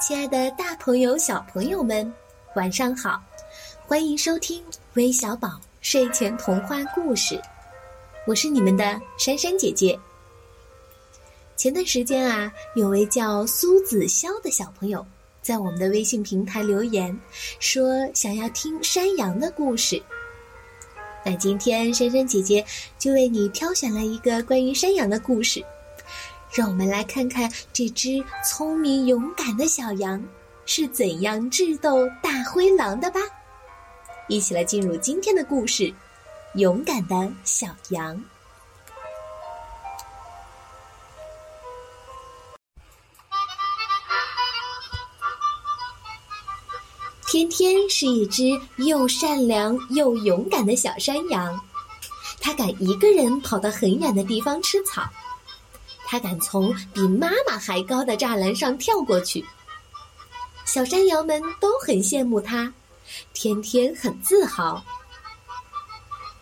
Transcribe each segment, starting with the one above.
亲爱的，大朋友、小朋友们，晚上好！欢迎收听微小宝睡前童话故事，我是你们的珊珊姐姐。前段时间啊，有位叫苏子潇的小朋友在我们的微信平台留言，说想要听山羊的故事。那今天珊珊姐姐就为你挑选了一个关于山羊的故事。让我们来看看这只聪明勇敢的小羊是怎样智斗大灰狼的吧！一起来进入今天的故事，《勇敢的小羊》。天天是一只又善良又勇敢的小山羊，它敢一个人跑到很远的地方吃草。他敢从比妈妈还高的栅栏上跳过去，小山羊们都很羡慕他，天天很自豪。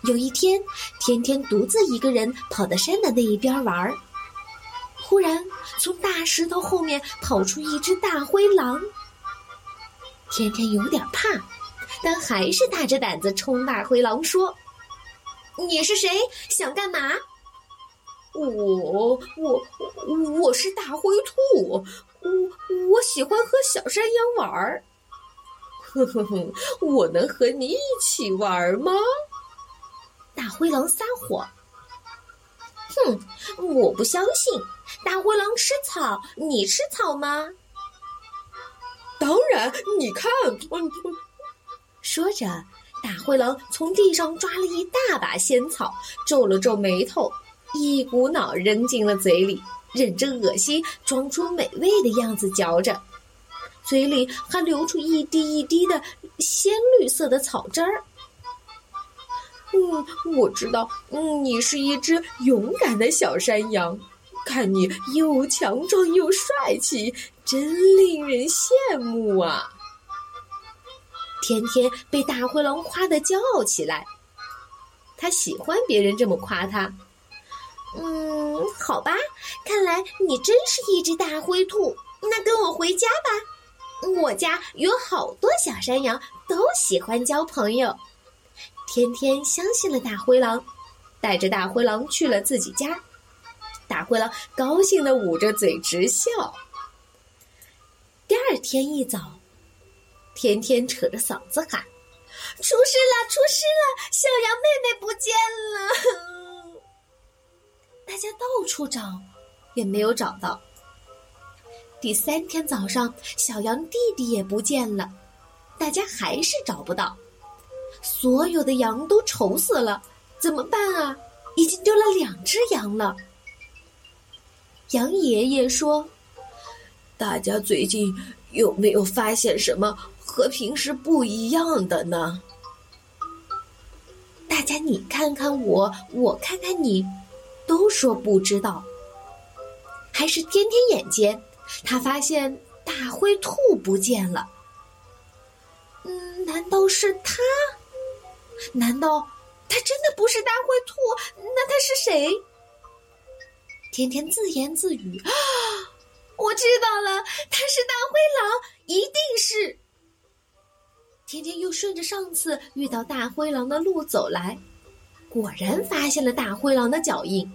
有一天，天天独自一个人跑到山的那一边玩儿，忽然从大石头后面跑出一只大灰狼。天天有点怕，但还是大着胆子冲大灰狼说：“你是谁？想干嘛？”我我我是大灰兔，我我喜欢和小山羊玩儿。呵呵呵，我能和你一起玩吗？大灰狼撒谎。哼，我不相信。大灰狼吃草，你吃草吗？当然，你看。说着，大灰狼从地上抓了一大把仙草，皱了皱眉头。一股脑扔进了嘴里，忍着恶心，装出美味的样子嚼着，嘴里还流出一滴一滴的鲜绿色的草汁儿。嗯，我知道，嗯，你是一只勇敢的小山羊，看你又强壮又帅气，真令人羡慕啊！天天被大灰狼夸得骄傲起来，他喜欢别人这么夸他。嗯，好吧，看来你真是一只大灰兔。那跟我回家吧，我家有好多小山羊，都喜欢交朋友。天天相信了大灰狼，带着大灰狼去了自己家。大灰狼高兴的捂着嘴直笑。第二天一早，天天扯着嗓子喊：“出事了！出事了！小羊妹妹不见了！”大家到处找，也没有找到。第三天早上，小羊弟弟也不见了，大家还是找不到。所有的羊都愁死了，怎么办啊？已经丢了两只羊了。羊爷爷说：“大家最近有没有发现什么和平时不一样的呢？”大家你看看我，我看看你。都说不知道，还是天天眼尖，他发现大灰兔不见了。嗯，难道是他？难道他真的不是大灰兔？那他是谁？天天自言自语：“啊，我知道了，他是大灰狼，一定是。”天天又顺着上次遇到大灰狼的路走来。果然发现了大灰狼的脚印。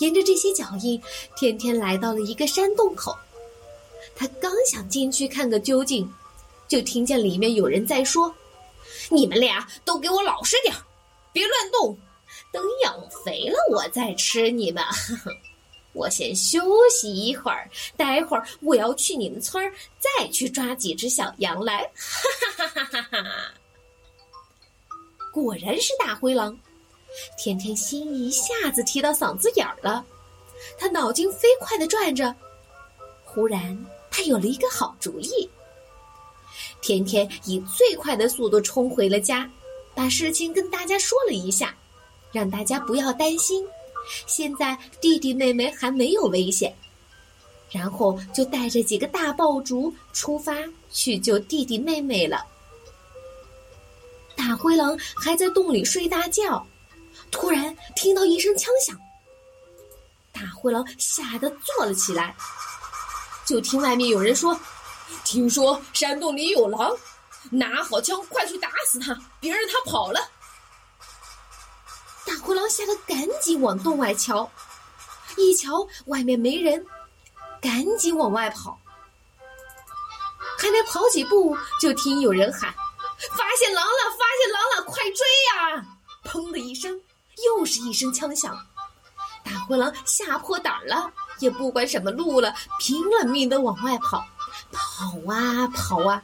沿着这些脚印，天天来到了一个山洞口。他刚想进去看个究竟，就听见里面有人在说：“你们俩都给我老实点儿，别乱动，等养肥了我再吃你们。我先休息一会儿，待会儿我要去你们村儿，再去抓几只小羊来。”哈哈哈哈哈哈！果然是大灰狼，甜甜心一下子提到嗓子眼儿了。他脑筋飞快的转着，忽然他有了一个好主意。天天以最快的速度冲回了家，把事情跟大家说了一下，让大家不要担心。现在弟弟妹妹还没有危险，然后就带着几个大爆竹出发去救弟弟妹妹了。灰狼还在洞里睡大觉，突然听到一声枪响，大灰狼吓得坐了起来。就听外面有人说：“听说山洞里有狼，拿好枪，快去打死他，别让他跑了。大灰狼吓得赶紧往洞外瞧，一瞧外面没人，赶紧往外跑。还没跑几步，就听有人喊：“发现狼！快追呀！”砰的一声，又是一声枪响。大灰狼吓破胆了，也不管什么路了，拼了命的往外跑，跑啊跑啊，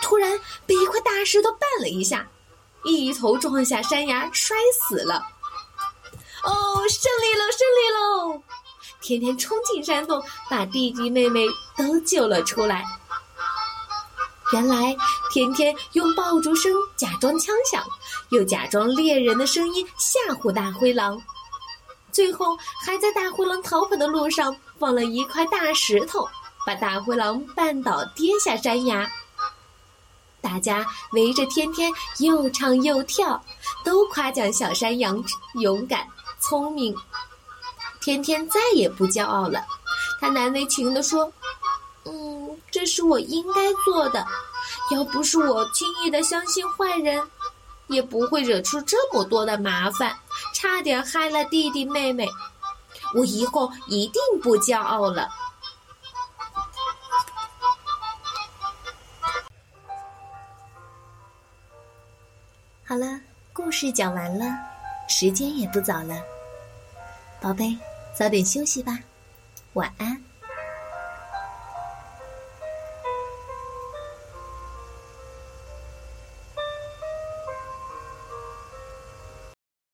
突然被一块大石头绊了一下，一头撞下山崖，摔死了。哦，胜利了，胜利喽！天天冲进山洞，把弟弟妹妹都救了出来。原来天天用爆竹声假装枪响，又假装猎人的声音吓唬大灰狼，最后还在大灰狼逃跑的路上放了一块大石头，把大灰狼绊倒跌下山崖。大家围着天天又唱又跳，都夸奖小山羊勇敢聪明。天天再也不骄傲了，他难为情地说。嗯，这是我应该做的。要不是我轻易的相信坏人，也不会惹出这么多的麻烦，差点害了弟弟妹妹。我以后一定不骄傲了。好了，故事讲完了，时间也不早了，宝贝，早点休息吧，晚安。